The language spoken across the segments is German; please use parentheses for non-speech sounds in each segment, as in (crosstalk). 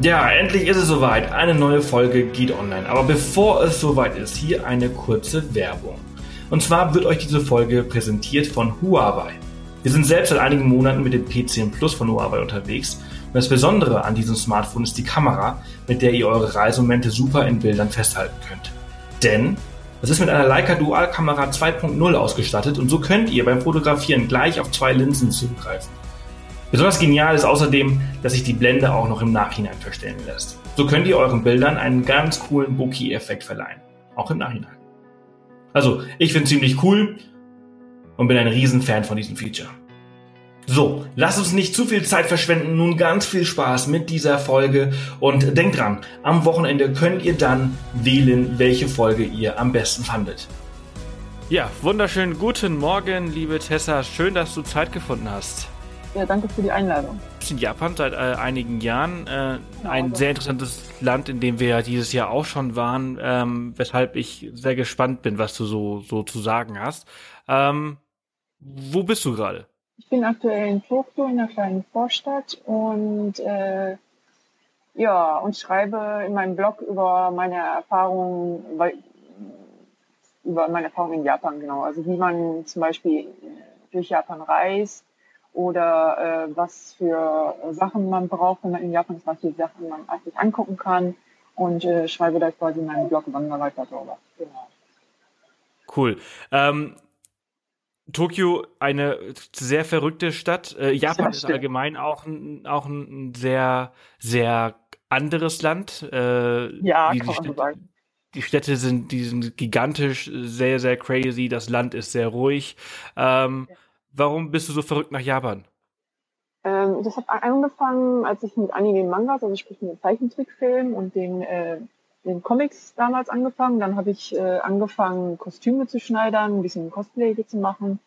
Ja, endlich ist es soweit. Eine neue Folge geht online. Aber bevor es soweit ist, hier eine kurze Werbung. Und zwar wird euch diese Folge präsentiert von Huawei. Wir sind selbst seit einigen Monaten mit dem P10 Plus von Huawei unterwegs. Und das Besondere an diesem Smartphone ist die Kamera, mit der ihr eure Reisemomente super in Bildern festhalten könnt. Denn es ist mit einer Leica Dual Kamera 2.0 ausgestattet und so könnt ihr beim Fotografieren gleich auf zwei Linsen zugreifen. Besonders genial ist außerdem, dass sich die Blende auch noch im Nachhinein verstellen lässt. So könnt ihr euren Bildern einen ganz coolen Bokeh-Effekt verleihen. Auch im Nachhinein. Also, ich finde ziemlich cool und bin ein Riesenfan von diesem Feature. So, lasst uns nicht zu viel Zeit verschwenden. Nun ganz viel Spaß mit dieser Folge und denkt dran, am Wochenende könnt ihr dann wählen, welche Folge ihr am besten fandet. Ja, wunderschönen guten Morgen, liebe Tessa. Schön, dass du Zeit gefunden hast. Ja, danke für die Einladung. In Japan seit äh, einigen Jahren. Äh, ja, ein sehr interessantes Land, in dem wir ja dieses Jahr auch schon waren, ähm, weshalb ich sehr gespannt bin, was du so, so zu sagen hast. Ähm, wo bist du gerade? Ich bin aktuell in Tokio, in einer kleinen Vorstadt und äh, ja, und schreibe in meinem Blog über meine Erfahrungen, über meine Erfahrungen in Japan, genau. Also wie man zum Beispiel durch Japan reist, oder äh, was für Sachen man braucht, wenn man in Japan ist, was für Sachen man sich angucken kann und äh, schreibe da quasi in meinem Blog Wanderweiter darüber. Genau. Cool. Ähm, Tokio, eine sehr verrückte Stadt. Äh, Japan ist allgemein auch ein, auch ein sehr, sehr anderes Land. Äh, ja, die, kann man so sagen. Die Städte sind, die sind gigantisch, sehr, sehr crazy. Das Land ist sehr ruhig. Ähm, ja Warum bist du so verrückt nach Japan? Ähm, das hat angefangen, als ich mit Anime Mangas, also sprich mit Zeichentrickfilmen und den, äh, den Comics damals angefangen. Dann habe ich äh, angefangen, Kostüme zu schneidern, ein bisschen Cosplay zu machen.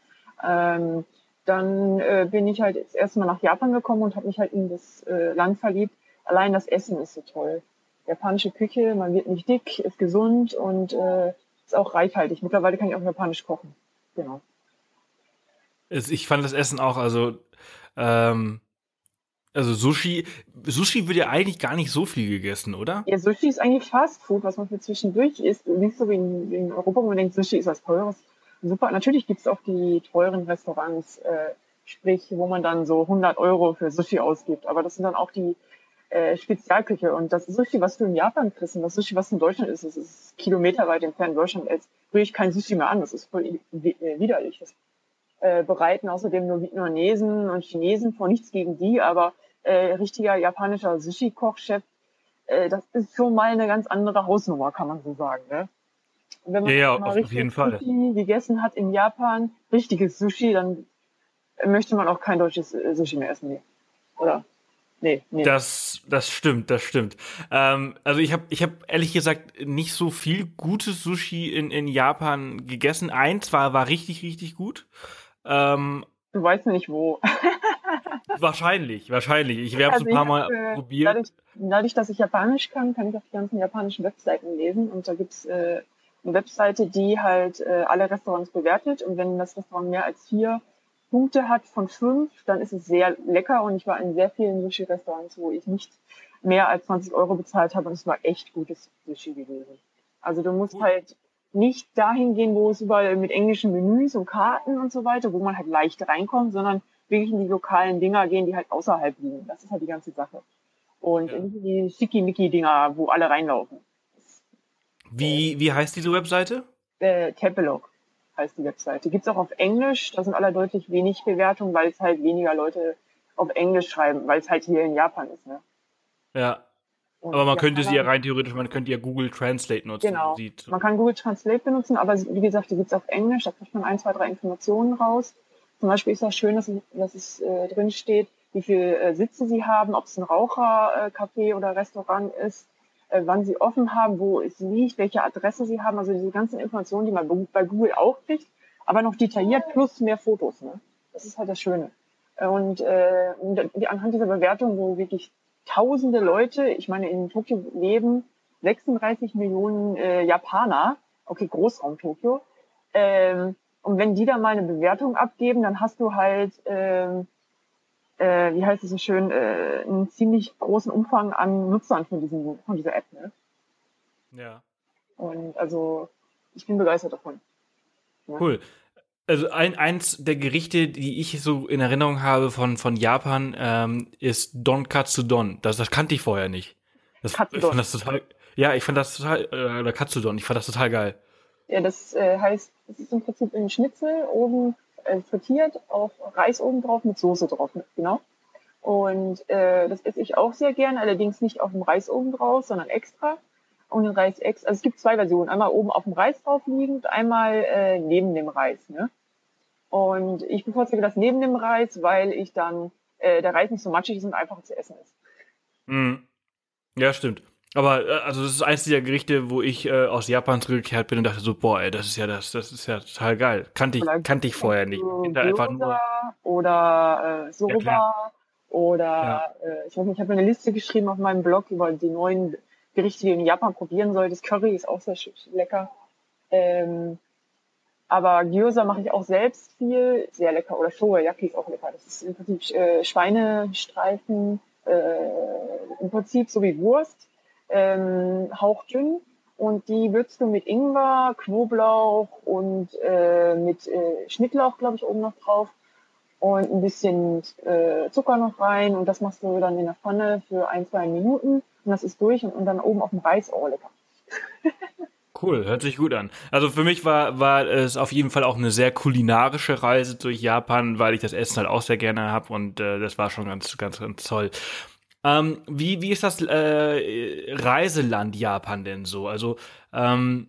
Ähm, dann äh, bin ich halt das erste Mal nach Japan gekommen und habe mich halt in das äh, Land verliebt. Allein das Essen ist so toll. Japanische Küche, man wird nicht dick, ist gesund und äh, ist auch reichhaltig. Mittlerweile kann ich auch japanisch kochen. Genau. Ich fand das Essen auch, also, ähm, also Sushi, Sushi wird ja eigentlich gar nicht so viel gegessen, oder? Ja, Sushi ist eigentlich Fast Food, was man für zwischendurch isst. Nicht so wie in, wie in Europa, wo man denkt, Sushi ist was Teures. Super, natürlich gibt's auch die teuren Restaurants, äh, sprich, wo man dann so 100 Euro für Sushi ausgibt. Aber das sind dann auch die äh, Spezialküche. Und das Sushi, was du in Japan kriegst und das Sushi, was in Deutschland ist, das ist kilometerweit entfernt in Deutschland. Jetzt rühre ich kein Sushi mehr an. Das ist voll äh, widerlich. Das äh, bereiten außerdem nur Vietnamesen und Chinesen vor, nichts gegen die, aber äh, richtiger japanischer Sushi-Kochchef, äh, das ist schon mal eine ganz andere Hausnummer, kann man so sagen. Ne? Und wenn man ja, ja, mal auf jeden Fall. Sushi gegessen hat in Japan, richtiges Sushi, dann möchte man auch kein deutsches äh, Sushi mehr essen. Nee. Oder? Nee, nee. Das, das stimmt, das stimmt. Ähm, also ich habe ich hab ehrlich gesagt nicht so viel gutes Sushi in, in Japan gegessen. Eins war, war richtig, richtig gut. Ähm, du weißt nicht wo. (laughs) wahrscheinlich, wahrscheinlich. Ich werde es also ein paar Mal äh, probiert. Dadurch, dadurch, dass ich Japanisch kann, kann ich auch die ganzen japanischen Webseiten lesen. Und da gibt's äh, eine Webseite, die halt äh, alle Restaurants bewertet. Und wenn das Restaurant mehr als vier Punkte hat von fünf, dann ist es sehr lecker. Und ich war in sehr vielen Sushi-Restaurants, wo ich nicht mehr als 20 Euro bezahlt habe. Und es war echt gutes Sushi gewesen. Also du musst Gut. halt nicht dahin gehen, wo es überall mit englischen Menüs und Karten und so weiter, wo man halt leicht reinkommt, sondern wirklich in die lokalen Dinger gehen, die halt außerhalb liegen. Das ist halt die ganze Sache. Und ja. in die Schickimicki-Dinger, wo alle reinlaufen. Wie, wie heißt diese Webseite? Äh, Tempelog heißt die Webseite. Gibt's auch auf Englisch, da sind alle deutlich wenig Bewertungen, weil es halt weniger Leute auf Englisch schreiben, weil es halt hier in Japan ist, ne? Ja, und aber man könnte sie ja rein theoretisch, man könnte ja Google Translate nutzen. Genau. Sieht. Man kann Google Translate benutzen, aber wie gesagt, die gibt's auf Englisch, da kriegt man ein, zwei, drei Informationen raus. Zum Beispiel ist das schön, dass, dass es äh, drin steht, wie viele äh, Sitze sie haben, ob es ein Rauchercafé äh, oder Restaurant ist, äh, wann sie offen haben, wo es liegt, welche Adresse sie haben. Also diese ganzen Informationen, die man bei Google auch kriegt, aber noch detailliert plus mehr Fotos. Ne? Das ist halt das Schöne. Und äh, anhand dieser Bewertung, wo wirklich tausende Leute, ich meine, in Tokio leben 36 Millionen äh, Japaner, okay, Großraum Tokio. Ähm, und wenn die da mal eine Bewertung abgeben, dann hast du halt ähm, äh, wie heißt es so schön, äh, einen ziemlich großen Umfang an Nutzern von, diesem, von dieser App. Ne? Ja. Und also ich bin begeistert davon. Ja. Cool. Also ein, eins der Gerichte, die ich so in Erinnerung habe von, von Japan, ähm, ist Don Katsudon. Das, das kannte ich vorher nicht. Das, Katsudon. Ich fand das total, ja, ich fand das total, äh, oder Katsudon, ich fand das total geil. Ja, das äh, heißt, es ist im Prinzip ein Schnitzel, oben äh, frittiert, auf Reis oben drauf mit Soße drauf, genau. Und äh, das esse ich auch sehr gern, allerdings nicht auf dem Reis oben drauf, sondern extra. Und den Reis extra, also es gibt zwei Versionen, einmal oben auf dem Reis drauf liegend, einmal äh, neben dem Reis. Ne? Und ich bevorzuge das neben dem Reis, weil ich dann äh, der Reis nicht so matschig ist und einfacher zu essen ist. Mhm. Ja, stimmt. Aber äh, also das ist eins dieser Gerichte, wo ich äh, aus Japan zurückgekehrt bin und dachte so, boah, ey, das ist ja das, das ist ja total geil. Kannte ich, kannte ich vorher nicht. Ich einfach nur oder äh, Soba ja, oder ja. äh, ich weiß nicht, ich habe eine Liste geschrieben auf meinem Blog über die neuen Gerichte, die du in Japan probieren solltest. Curry ist auch sehr lecker. Ähm, aber Gyoza mache ich auch selbst viel, sehr lecker. Oder Shoyaki ist auch lecker. Das ist im Prinzip äh, Schweinestreifen, äh, im Prinzip so wie Wurst ähm, hauchdünn und die würzt du mit Ingwer, Knoblauch und äh, mit äh, Schnittlauch, glaube ich, oben noch drauf und ein bisschen äh, Zucker noch rein und das machst du dann in der Pfanne für ein, zwei Minuten und das ist durch und, und dann oben auf dem Reis, oh lecker. (laughs) Cool, hört sich gut an. Also für mich war, war es auf jeden Fall auch eine sehr kulinarische Reise durch Japan, weil ich das Essen halt auch sehr gerne habe und äh, das war schon ganz, ganz, ganz toll. Ähm, wie, wie ist das äh, Reiseland Japan denn so? Also, ähm,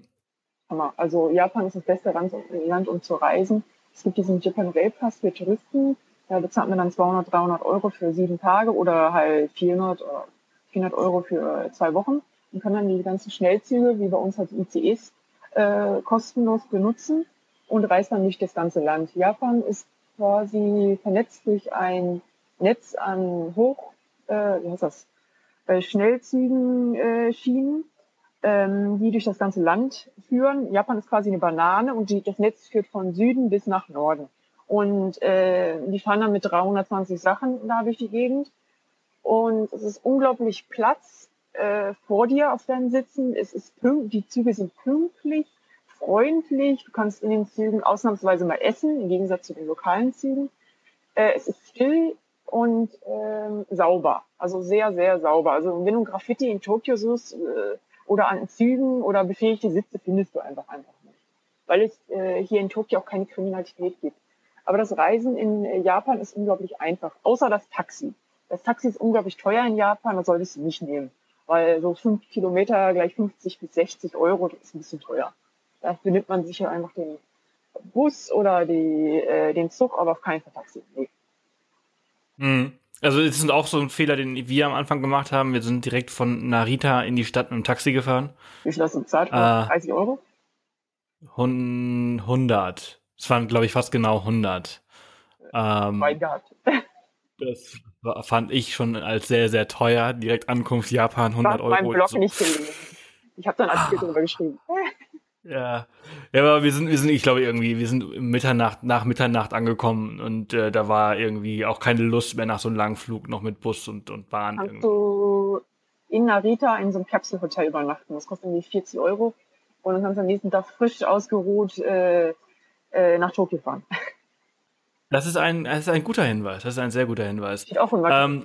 also Japan ist das beste Land, um zu reisen. Es gibt diesen Japan Rail Pass für Touristen. Da bezahlt man dann 200, 300 Euro für sieben Tage oder halt 400 oder 400 Euro für zwei Wochen und kann dann die ganzen Schnellzüge, wie bei uns halt ICEs, äh, kostenlos benutzen und reist dann durch das ganze Land. Japan ist quasi vernetzt durch ein Netz an Hoch äh, wie heißt das, äh, Schnellzügen äh, Schienen, ähm, die durch das ganze Land führen. Japan ist quasi eine Banane und die, das Netz führt von Süden bis nach Norden. Und äh, die fahren dann mit 320 Sachen da durch die Gegend. Und es ist unglaublich Platz äh, vor dir auf deinen Sitzen. Es ist die Züge sind pünktlich, freundlich. Du kannst in den Zügen ausnahmsweise mal essen, im Gegensatz zu den lokalen Zügen. Äh, es ist still, und ähm, sauber. Also sehr, sehr sauber. Also wenn du Graffiti in Tokio suchst äh, oder an Zügen oder befähigte Sitze, findest du einfach einfach nicht. Weil es äh, hier in Tokio auch keine Kriminalität gibt. Aber das Reisen in äh, Japan ist unglaublich einfach. Außer das Taxi. Das Taxi ist unglaublich teuer in Japan, das solltest du nicht nehmen. Weil so fünf Kilometer gleich 50 bis 60 Euro, das ist ein bisschen teuer. Dafür nimmt man sicher einfach den Bus oder die, äh, den Zug, aber auf keinen Fall Taxi. Nee. Mhm. Also es ist auch so ein Fehler, den wir am Anfang gemacht haben. Wir sind direkt von Narita in die Stadt mit dem Taxi gefahren. Wie viel hast du bezahlt? Äh, 30 Euro? 100. Es waren, glaube ich, fast genau 100. Ähm, mein Gott. das fand ich schon als sehr, sehr teuer. Direkt Ankunft Japan, 100 Euro. Ich habe meinen Blog so. nicht gelesen. Ich habe dann Artikel ah. darüber geschrieben. (laughs) Ja. Ja, aber wir sind, wir sind, ich glaube irgendwie, wir sind Mitternacht, nach Mitternacht angekommen und äh, da war irgendwie auch keine Lust mehr nach so einem langen Flug noch mit Bus und, und Bahn. Kannst irgendwie. du in Narita in so einem Kapselhotel übernachten. Das kostet irgendwie 40 Euro und dann kannst du am nächsten Tag frisch ausgeruht äh, äh, nach Tokio fahren. (laughs) Das ist ein, das ist ein guter Hinweis. Das ist ein sehr guter Hinweis. Steht auch ähm,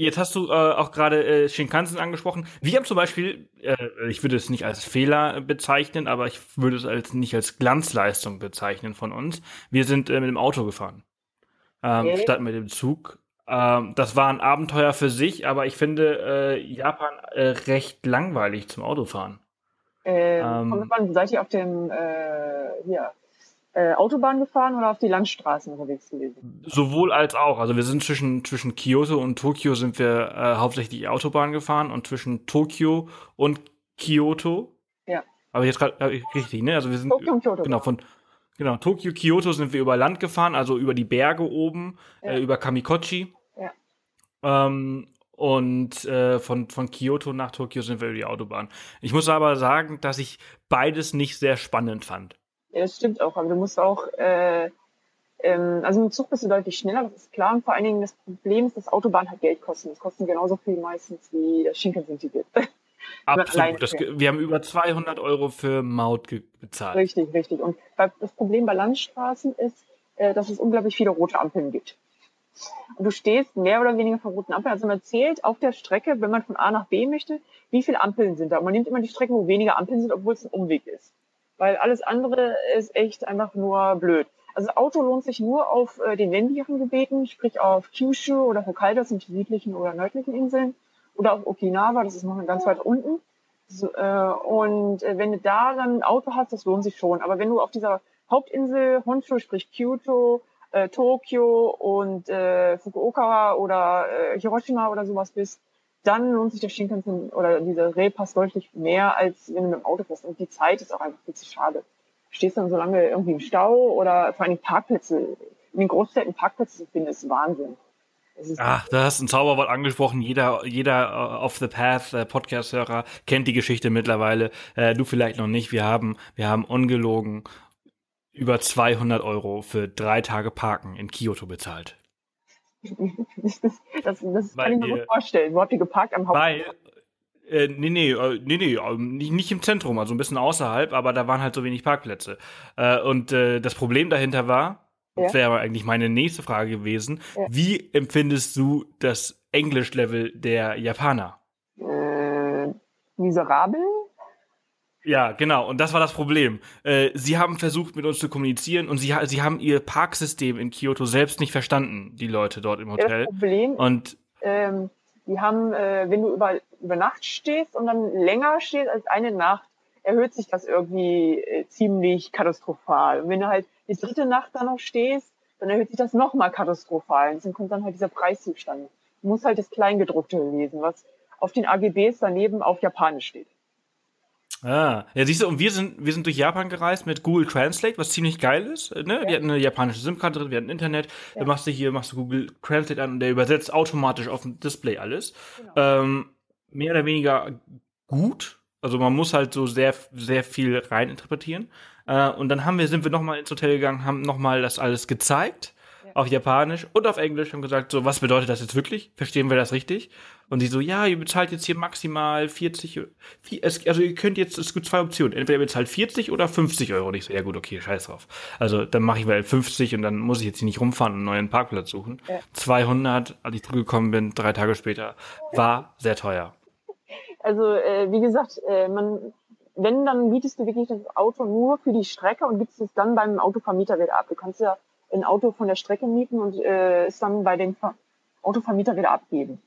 Jetzt hast du äh, auch gerade äh, Shinkansen angesprochen. Wir haben zum Beispiel, äh, ich würde es nicht als Fehler bezeichnen, aber ich würde es als nicht als Glanzleistung bezeichnen von uns. Wir sind äh, mit dem Auto gefahren, ähm, okay. statt mit dem Zug. Ähm, das war ein Abenteuer für sich, aber ich finde äh, Japan äh, recht langweilig zum Autofahren. Ähm, ähm, seid ihr auf dem äh, hier äh, Autobahn gefahren oder auf die Landstraßen unterwegs gewesen? Sowohl als auch. Also wir sind zwischen, zwischen Kyoto und Tokio sind wir äh, hauptsächlich Autobahn gefahren und zwischen Tokio und Kyoto. Ja. Aber jetzt gerade äh, richtig, ne? Also wir sind Tokio und Kyoto. Genau, von genau, Tokio, Kyoto sind wir über Land gefahren, also über die Berge oben, ja. äh, über Kamikochi. Ja. Ähm, und äh, von, von Kyoto nach Tokio sind wir über die Autobahn. Ich muss aber sagen, dass ich beides nicht sehr spannend fand. Ja, das stimmt auch, aber du musst auch äh, Ähm, also mit Zug bist du deutlich schneller, das ist klar. Und vor allen Dingen das Problem ist, dass Autobahn halt Geld kosten. Das kosten genauso viel meistens wie das Shinkansen-Ticket. (laughs) Absolut. Das, wir haben über 200 Euro für Maut bezahlt. Richtig, richtig. Und das Problem bei Landstraßen ist, äh, dass es unglaublich viele rote Ampeln gibt. Und du stehst mehr oder weniger vor roten Ampeln. Also man zählt auf der Strecke, wenn man von A nach B möchte, wie viele Ampeln sind da. Und man nimmt immer die Strecke, wo weniger Ampeln sind, obwohl es ein Umweg ist. Weil alles andere ist echt einfach nur blöd. Also Auto lohnt sich nur auf äh, den ländlichen Gebieten, sprich auf Kyushu oder Hokkaido, das sind die südlichen oder nördlichen Inseln oder auf Okinawa, das ist noch ganz weit unten. So, äh, und äh, wenn du da dann ein Auto hast, das lohnt sich schon. Aber wenn du auf dieser Hauptinsel Honshu, sprich Kyoto, äh, Tokio und äh, Fukuoka oder äh, Hiroshima oder sowas bist, dann lohnt sich der Shinkansen oder dieser Railpass deutlich mehr, als wenn du mit dem Auto fährst. Und die Zeit ist auch einfach viel zu schade. Du stehst dann so lange irgendwie im Stau oder vor allem Parkplätze, in den Großstädten Parkplätze zu finden, ist Wahnsinn. Ach, da hast ein Zauberwort angesprochen. Jeder, jeder uh, Off the Path uh, Podcast-Hörer kennt die Geschichte mittlerweile. Uh, du vielleicht noch nicht. Wir haben, wir haben ungelogen über 200 Euro für drei Tage Parken in Kyoto bezahlt. Das, das, kann ich mir gut vorstellen. Wo habt ihr geparkt am Hauptbahnhof? Weil, äh, nee, nee, äh, nee, nee, ähm, nicht, nicht im Zentrum, also ein bisschen außerhalb, aber da waren halt so wenig Parkplätze. Äh, und äh, das Problem dahinter war, ja. Das wäre eigentlich meine nächste Frage gewesen. Ja. Wie empfindest du das Englisch-Level der Japaner? Äh, miserabel? Ja, genau. Und das war das Problem. Äh, sie haben versucht, mit uns zu kommunizieren und sie, sie haben ihr Parksystem in Kyoto selbst nicht verstanden, die Leute dort im Hotel. Ja, das Problem, und ähm, die haben, äh, wenn du über, über Nacht stehst und dann länger stehst als eine Nacht, erhöht sich das irgendwie äh, ziemlich katastrophal. Und wenn du halt die dritte Nacht dann noch stehst, dann erhöht sich das nochmal katastrophal. Und dann kommt dann halt dieser Preiszustand. Du musst halt das Kleingedruckte lesen, was auf den AGBs daneben auf Japanisch steht. Ah, ja, siehst du, und wir sind, wir sind durch Japan gereist mit Google Translate, was ziemlich geil ist, ne? Ja. Wir hatten eine japanische SIM-Karte drin, wir hatten Internet, ja. dann machst du hier, machst du Google Translate an und der übersetzt automatisch auf dem Display alles. Genau. Ähm, mehr oder weniger gut, also man muss halt so sehr, sehr viel reininterpretieren. Äh, und dann haben wir, sind wir nochmal ins Hotel gegangen, haben nochmal das alles gezeigt. Auf Japanisch und auf Englisch haben gesagt, so, was bedeutet das jetzt wirklich? Verstehen wir das richtig? Und die so, ja, ihr bezahlt jetzt hier maximal 40, also ihr könnt jetzt, es gibt zwei Optionen. Entweder ihr bezahlt 40 oder 50 Euro. Und ich so, ja gut, okay, scheiß drauf. Also dann mache ich mal 50 und dann muss ich jetzt hier nicht rumfahren und einen neuen Parkplatz suchen. Ja. 200, als ich zurückgekommen bin, drei Tage später, war sehr teuer. Also äh, wie gesagt, äh, man, wenn, dann bietest du wirklich das Auto nur für die Strecke und gibst es dann beim Autovermieter wieder ab. Du kannst ja ein Auto von der Strecke mieten und äh, es dann bei dem Ver Autovermieter wieder abgeben.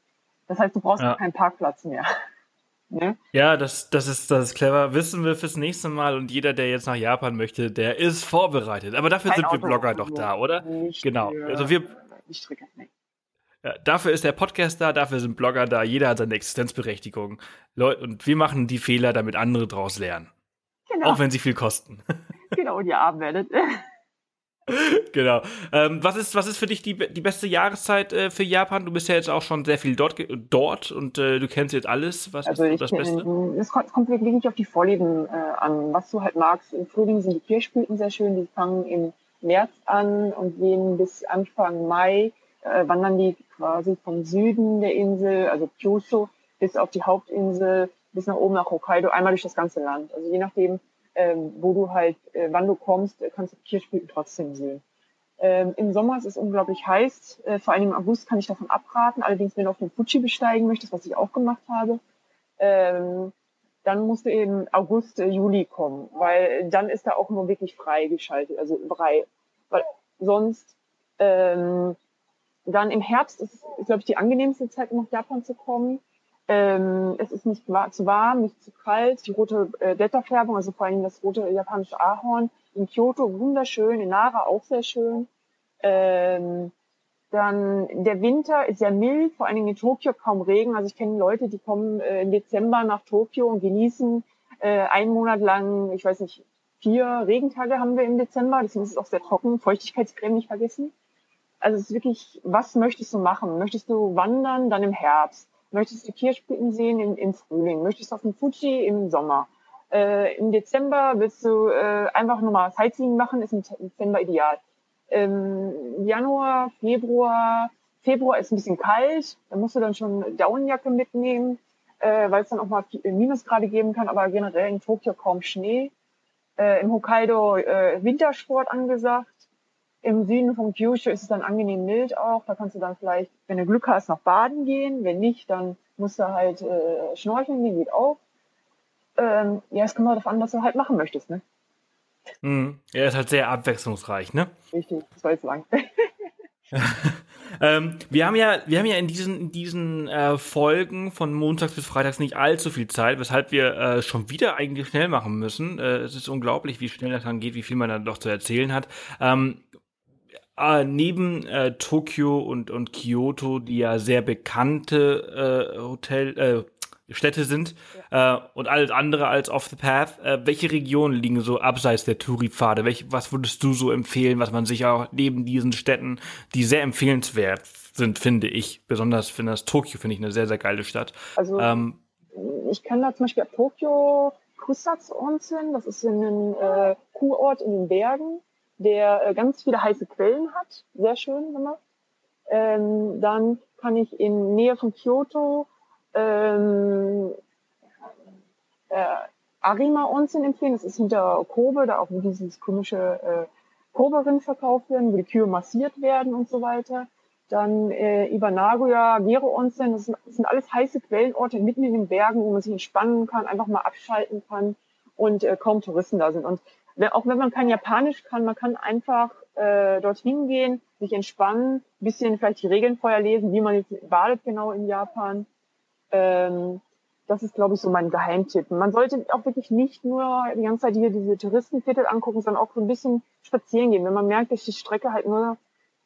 Das heißt, du brauchst ja. keinen Parkplatz mehr. (laughs) ne? Ja, das, das, ist, das ist clever. Wissen wir fürs nächste Mal und jeder, der jetzt nach Japan möchte, der ist vorbereitet. Aber dafür Kein sind wir Blogger doch da, oder? Nicht genau. Also wir, die Strecke, nee. Ja, dafür ist der Podcast da, dafür sind Blogger da, jeder hat seine Existenzberechtigung. und wir machen die Fehler, damit andere draus lernen. Genau. Auch wenn sie viel kosten. (laughs) Genau, und ihr arm werdet. (laughs) genau. Ähm, was, ist, was ist für dich die, die beste Jahreszeit äh, für Japan? Du bist ja jetzt auch schon sehr viel dort, dort und äh, du kennst jetzt alles. Was also ist das Beste? Es kommt, kommt wirklich nicht auf die Vorlieben äh, an, was du halt magst. Im Frühling sind die Kirschblüten sehr schön, die fangen im März an und gehen bis Anfang Mai äh, wandern die quasi vom Süden der Insel, also Kyushu, bis auf die Hauptinsel, bis nach oben nach Hokkaido, einmal durch das ganze Land. Also je nachdem, ähm, wo du halt, äh, wann du kommst, äh, kannst du Kirschblüten trotzdem sehen. Ähm, Im Sommer ist es unglaublich heiß. Äh, vor allem im August kann ich davon abraten. Allerdings, wenn du auf den Fuji besteigen möchtest, was ich auch gemacht habe, ähm, dann musst du eben August, äh, Juli kommen, weil dann ist da auch nur wirklich frei geschaltet, also frei. Weil sonst ähm, dann im Herbst ist, ist glaube ich, die angenehmste Zeit, um nach Japan zu kommen. Ähm, es ist nicht zu warm, nicht zu kalt. Die rote äh, Blätterfärbung, also vor allem das rote japanische Ahorn in Kyoto wunderschön, in Nara auch sehr schön. Ähm, dann der Winter ist sehr mild, vor allen Dingen in Tokio kaum Regen. Also ich kenne Leute, die kommen äh, im Dezember nach Tokio und genießen äh, einen Monat lang, ich weiß nicht, vier Regentage haben wir im Dezember. Deswegen ist es auch sehr trocken. Feuchtigkeitscreme nicht vergessen. Also es ist wirklich, was möchtest du machen? Möchtest du wandern, dann im Herbst? Möchtest du Kirschblüten sehen im, im Frühling? Möchtest du auf dem Fuji im Sommer? Äh, Im Dezember willst du äh, einfach nur mal Sightseeing machen, ist im Dezember ideal. Ähm, Januar, Februar, Februar ist ein bisschen kalt, da musst du dann schon Daunenjacke mitnehmen, äh, weil es dann auch mal Minusgrade geben kann, aber generell in Tokio kaum Schnee. Äh, Im Hokkaido äh, Wintersport angesagt. Im Süden von Kyushu ist es dann angenehm mild auch. Da kannst du dann vielleicht, wenn du Glück hast, noch baden gehen. Wenn nicht, dann musst du halt äh, schnorcheln gehen, geht auch. Ähm, ja, es kommt halt darauf an, was du halt machen möchtest, ne? Mhm. Er ist halt sehr abwechslungsreich, ne? Richtig, das war jetzt lang. (laughs) ähm, wir haben ja, wir haben ja in diesen, in diesen äh, Folgen von montags bis freitags nicht allzu viel Zeit, weshalb wir äh, schon wieder eigentlich schnell machen müssen. Äh, es ist unglaublich, wie schnell das dann geht, wie viel man dann doch zu erzählen hat. Ähm, äh, neben äh, Tokio und, und Kyoto, die ja sehr bekannte äh, Hotel, äh, Städte sind ja. äh, und alles andere als off the path. Äh, welche Regionen liegen so abseits der Touri-Pfade? was würdest du so empfehlen, was man sich auch neben diesen Städten, die sehr empfehlenswert sind, finde ich, besonders finde das Tokio finde ich eine sehr sehr geile Stadt. Also ähm, ich kann da zum Beispiel ab Tokio Kusatsu Onsen, das ist ein äh, Kurort in den Bergen, der äh, ganz viele heiße Quellen hat, sehr schön gemacht. Ähm, dann kann ich in Nähe von Kyoto ähm, äh, Arima Onsen empfehlen. Das ist hinter Kobe, da auch wo dieses komische äh, Kobe-Rind verkauft werden, wo die Kühe massiert werden und so weiter. Dann äh, über Nagoya, Gero Onsen, das sind, das sind alles heiße Quellenorte mitten in den Bergen, wo man sich entspannen kann, einfach mal abschalten kann und äh, kaum Touristen da sind. Und auch wenn man kein Japanisch kann, man kann einfach äh, dorthin gehen, sich entspannen, bisschen vielleicht die Regeln vorher lesen, wie man jetzt badet genau in Japan ähm, das ist, glaube ich, so mein Geheimtipp. Man sollte auch wirklich nicht nur die ganze Zeit hier diese Touristenviertel angucken, sondern auch so ein bisschen spazieren gehen. Wenn man merkt, dass die Strecke halt nur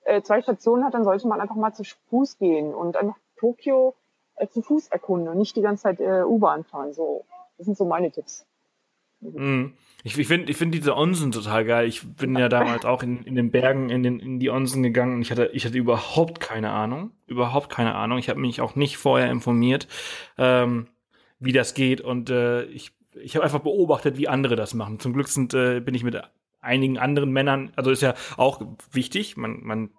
äh, zwei Stationen hat, dann sollte man einfach mal zu Fuß gehen und einfach Tokio äh, zu Fuß erkunden und nicht die ganze Zeit äh, U-Bahn fahren. So, das sind so meine Tipps. Mhm. Ich, ich finde ich find diese Onsen total geil. Ich bin ja damals auch in, in den Bergen in, den, in die Onsen gegangen und ich hatte, ich hatte überhaupt keine Ahnung. Überhaupt keine Ahnung. Ich habe mich auch nicht vorher informiert, ähm, wie das geht. Und äh, ich, ich habe einfach beobachtet, wie andere das machen. Zum Glück sind, äh, bin ich mit einigen anderen Männern, also ist ja auch wichtig, man, man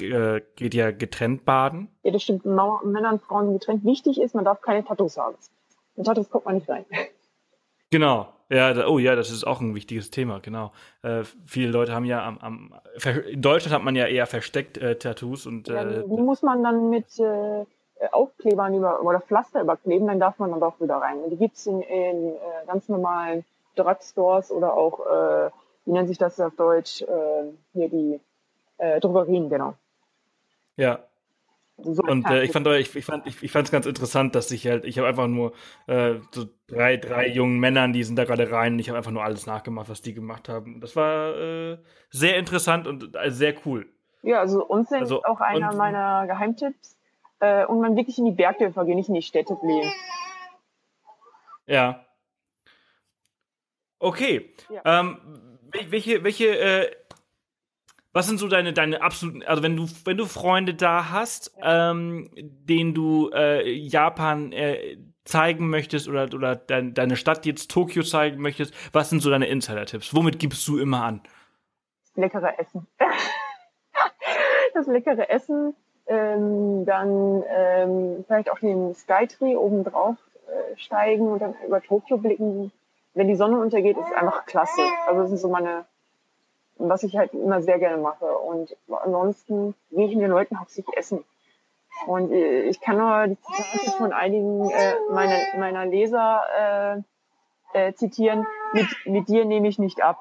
äh, geht ja getrennt baden. Ja, das stimmt. Männer und Frauen getrennt. Wichtig ist, man darf keine Tattoos haben. Mit Tattoos kommt man nicht rein. Genau, ja, da, oh ja, das ist auch ein wichtiges Thema, genau. Äh, viele Leute haben ja am, am, in Deutschland hat man ja eher versteckt äh, Tattoos und äh, ja, die muss man dann mit äh, Aufklebern über oder Pflaster überkleben, dann darf man aber auch wieder rein. Die gibt's in, in äh, ganz normalen Drugstores oder auch, äh, wie nennt sich das auf Deutsch, äh, hier die äh, Drogerien, genau. Ja, so und äh, ich fand ich, ich fand ich, ich fand es ganz interessant, dass ich halt ich habe einfach nur äh, so drei drei jungen Männern, die sind da gerade rein. Und ich habe einfach nur alles nachgemacht, was die gemacht haben. Das war äh, sehr interessant und äh, sehr cool. Ja, also uns sind also, auch einer und, meiner Geheimtipps. Äh, und man wirklich in die Bergdörfer gehen, nicht in die Städte fliehen. Ja. Okay. Ja. Ähm, welche welche äh, was sind so deine, deine absoluten, also wenn du, wenn du Freunde da hast, ähm, denen du äh, Japan äh, zeigen möchtest oder, oder dein, deine Stadt jetzt Tokio zeigen möchtest, was sind so deine Insider-Tipps? Womit gibst du immer an? Leckere Essen. (laughs) das leckere Essen, ähm, dann ähm, vielleicht auch den Skytree oben drauf äh, steigen und dann über Tokio blicken. Wenn die Sonne untergeht, ist einfach klasse. Also das sind so meine was ich halt immer sehr gerne mache. Und ansonsten gehe ich mit den Leuten hauptsächlich essen. Und äh, ich kann nur die Zitate von einigen äh, meiner, meiner Leser äh, äh, zitieren. Mit, mit dir nehme ich nicht ab.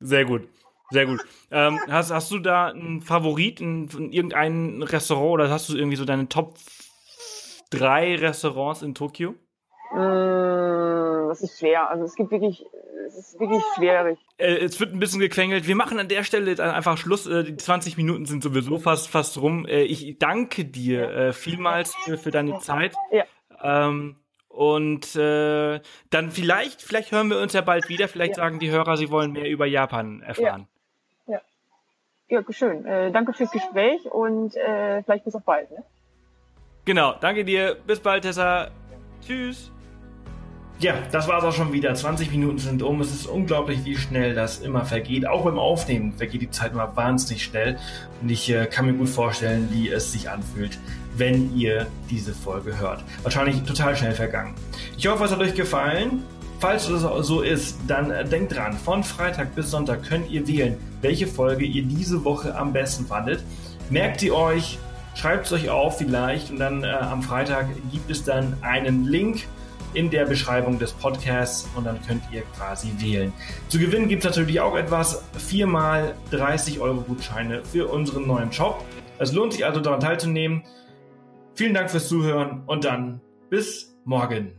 Sehr gut. Sehr gut. Ähm, hast, hast du da einen Favorit in, in irgendein Restaurant oder hast du irgendwie so deine Top drei Restaurants in Tokio? Mm, das ist schwer. Also es gibt wirklich es ist wirklich schwierig. Äh, es wird ein bisschen gequengelt. Wir machen an der Stelle dann einfach Schluss. Äh, die 20 Minuten sind sowieso fast, fast rum. Äh, ich danke dir äh, vielmals für, für deine Zeit. Ja. Ähm, und äh, dann vielleicht, vielleicht hören wir uns ja bald wieder. Vielleicht ja. sagen die Hörer, sie wollen mehr über Japan erfahren. Ja, ja. ja schön. Äh, danke fürs Gespräch und vielleicht bis auf bald. Ne? Genau, danke dir. Bis bald, Tessa. Tschüss. Ja, das war's auch schon wieder. 20 Minuten sind um. Es ist unglaublich, wie schnell das immer vergeht. Auch beim Aufnehmen vergeht die Zeit immer wahnsinnig schnell. Und ich äh, kann mir gut vorstellen, wie es sich anfühlt, wenn ihr diese Folge hört. Wahrscheinlich total schnell vergangen. Ich hoffe, es hat euch gefallen. Falls es so ist, dann äh, denkt dran, von Freitag bis Sonntag könnt ihr wählen, welche Folge ihr diese Woche am besten fandet. Merkt ihr euch, schreibt es euch auf vielleicht und dann äh, am Freitag gibt es dann einen Link in der Beschreibung des Podcasts und dann könnt ihr quasi wählen. Zu gewinnen gibt es natürlich auch etwas, viermal 30 Euro Gutscheine für unseren neuen Shop. Es lohnt sich also daran teilzunehmen. Vielen Dank fürs Zuhören und dann bis morgen.